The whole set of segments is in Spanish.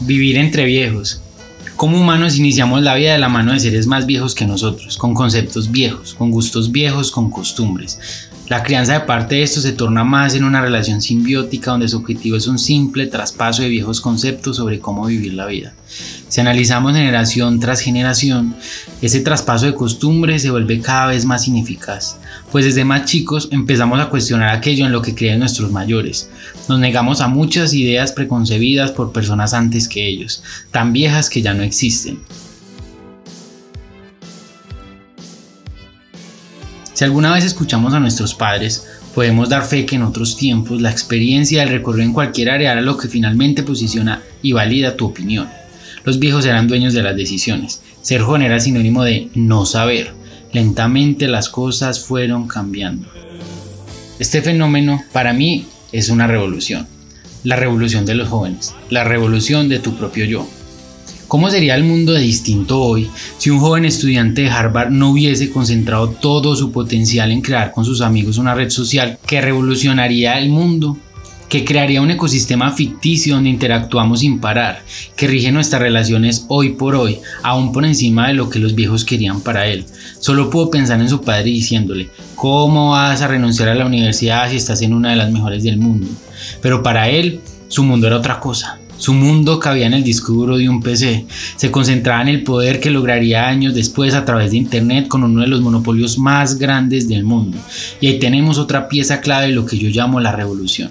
Vivir entre viejos. Como humanos iniciamos la vida de la mano de seres más viejos que nosotros, con conceptos viejos, con gustos viejos, con costumbres. La crianza de parte de esto se torna más en una relación simbiótica donde su objetivo es un simple traspaso de viejos conceptos sobre cómo vivir la vida. Si analizamos generación tras generación, ese traspaso de costumbres se vuelve cada vez más ineficaz, pues desde más chicos empezamos a cuestionar aquello en lo que creen nuestros mayores. Nos negamos a muchas ideas preconcebidas por personas antes que ellos, tan viejas que ya no existen. Si alguna vez escuchamos a nuestros padres, podemos dar fe que en otros tiempos la experiencia del recorrido en cualquier área era lo que finalmente posiciona y valida tu opinión. Los viejos eran dueños de las decisiones. Ser joven era sinónimo de no saber. Lentamente las cosas fueron cambiando. Este fenómeno para mí es una revolución. La revolución de los jóvenes. La revolución de tu propio yo. ¿Cómo sería el mundo de distinto hoy si un joven estudiante de Harvard no hubiese concentrado todo su potencial en crear con sus amigos una red social que revolucionaría el mundo? Que crearía un ecosistema ficticio donde interactuamos sin parar, que rige nuestras relaciones hoy por hoy, aún por encima de lo que los viejos querían para él. Solo puedo pensar en su padre diciéndole, ¿cómo vas a renunciar a la universidad si estás en una de las mejores del mundo? Pero para él, su mundo era otra cosa. Su mundo cabía en el disco duro de un PC, se concentraba en el poder que lograría años después a través de Internet con uno de los monopolios más grandes del mundo. Y ahí tenemos otra pieza clave de lo que yo llamo la revolución,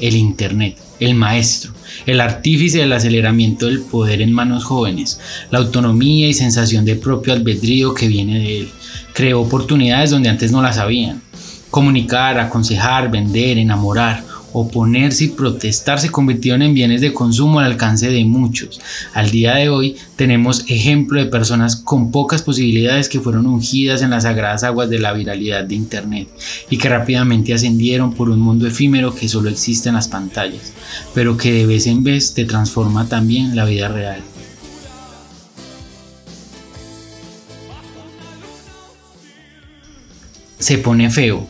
el Internet, el maestro, el artífice del aceleramiento del poder en manos jóvenes, la autonomía y sensación de propio albedrío que viene de él. Creó oportunidades donde antes no las habían. Comunicar, aconsejar, vender, enamorar, oponerse y protestar se convirtieron en bienes de consumo al alcance de muchos. Al día de hoy tenemos ejemplo de personas con pocas posibilidades que fueron ungidas en las sagradas aguas de la viralidad de Internet y que rápidamente ascendieron por un mundo efímero que solo existe en las pantallas, pero que de vez en vez te transforma también la vida real. Se pone feo,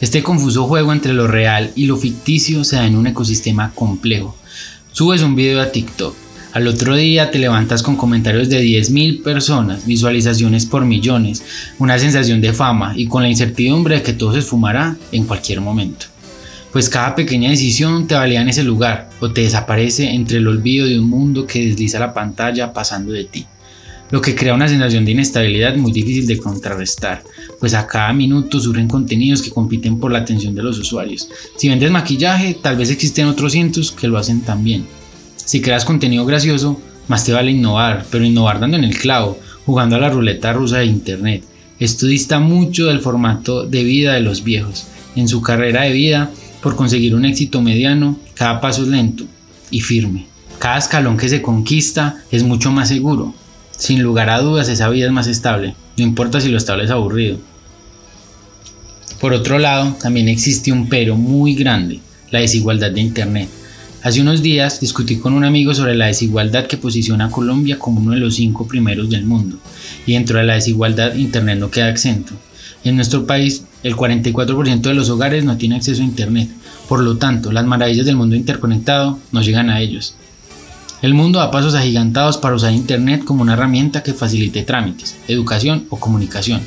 este confuso juego entre lo real y lo ficticio se da en un ecosistema complejo. Subes un video a TikTok, al otro día te levantas con comentarios de 10.000 personas, visualizaciones por millones, una sensación de fama y con la incertidumbre de que todo se esfumará en cualquier momento. Pues cada pequeña decisión te valía en ese lugar o te desaparece entre el olvido de un mundo que desliza la pantalla pasando de ti lo que crea una sensación de inestabilidad muy difícil de contrarrestar, pues a cada minuto surgen contenidos que compiten por la atención de los usuarios. Si vendes maquillaje, tal vez existen otros cientos que lo hacen también. Si creas contenido gracioso, más te vale innovar, pero innovar dando en el clavo, jugando a la ruleta rusa de Internet. Esto dista mucho del formato de vida de los viejos. En su carrera de vida, por conseguir un éxito mediano, cada paso es lento y firme. Cada escalón que se conquista es mucho más seguro, sin lugar a dudas, esa vida es más estable, no importa si lo estable es aburrido. Por otro lado, también existe un pero muy grande, la desigualdad de Internet. Hace unos días discutí con un amigo sobre la desigualdad que posiciona a Colombia como uno de los cinco primeros del mundo, y dentro de la desigualdad Internet no queda exento. En nuestro país, el 44% de los hogares no tiene acceso a Internet, por lo tanto, las maravillas del mundo interconectado no llegan a ellos. El mundo da pasos agigantados para usar Internet como una herramienta que facilite trámites, educación o comunicación.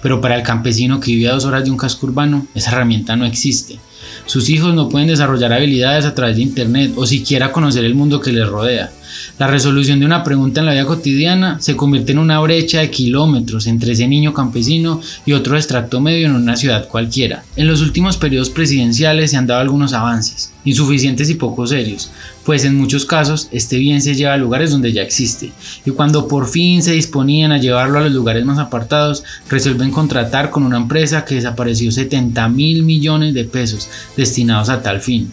Pero para el campesino que vive a dos horas de un casco urbano, esa herramienta no existe. Sus hijos no pueden desarrollar habilidades a través de Internet o siquiera conocer el mundo que les rodea. La resolución de una pregunta en la vida cotidiana se convierte en una brecha de kilómetros entre ese niño campesino y otro extracto medio en una ciudad cualquiera. En los últimos periodos presidenciales se han dado algunos avances, insuficientes y poco serios, pues en muchos casos este bien se lleva a lugares donde ya existe, y cuando por fin se disponían a llevarlo a los lugares más apartados, resuelven contratar con una empresa que desapareció 70 mil millones de pesos destinados a tal fin.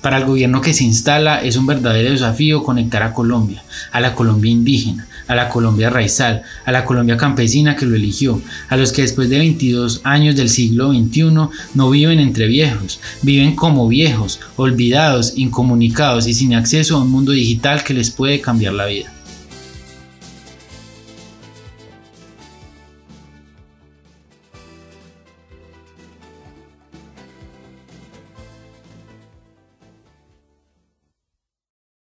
Para el gobierno que se instala es un verdadero desafío conectar a Colombia, a la Colombia indígena, a la Colombia raizal, a la Colombia campesina que lo eligió, a los que después de 22 años del siglo XXI no viven entre viejos, viven como viejos, olvidados, incomunicados y sin acceso a un mundo digital que les puede cambiar la vida.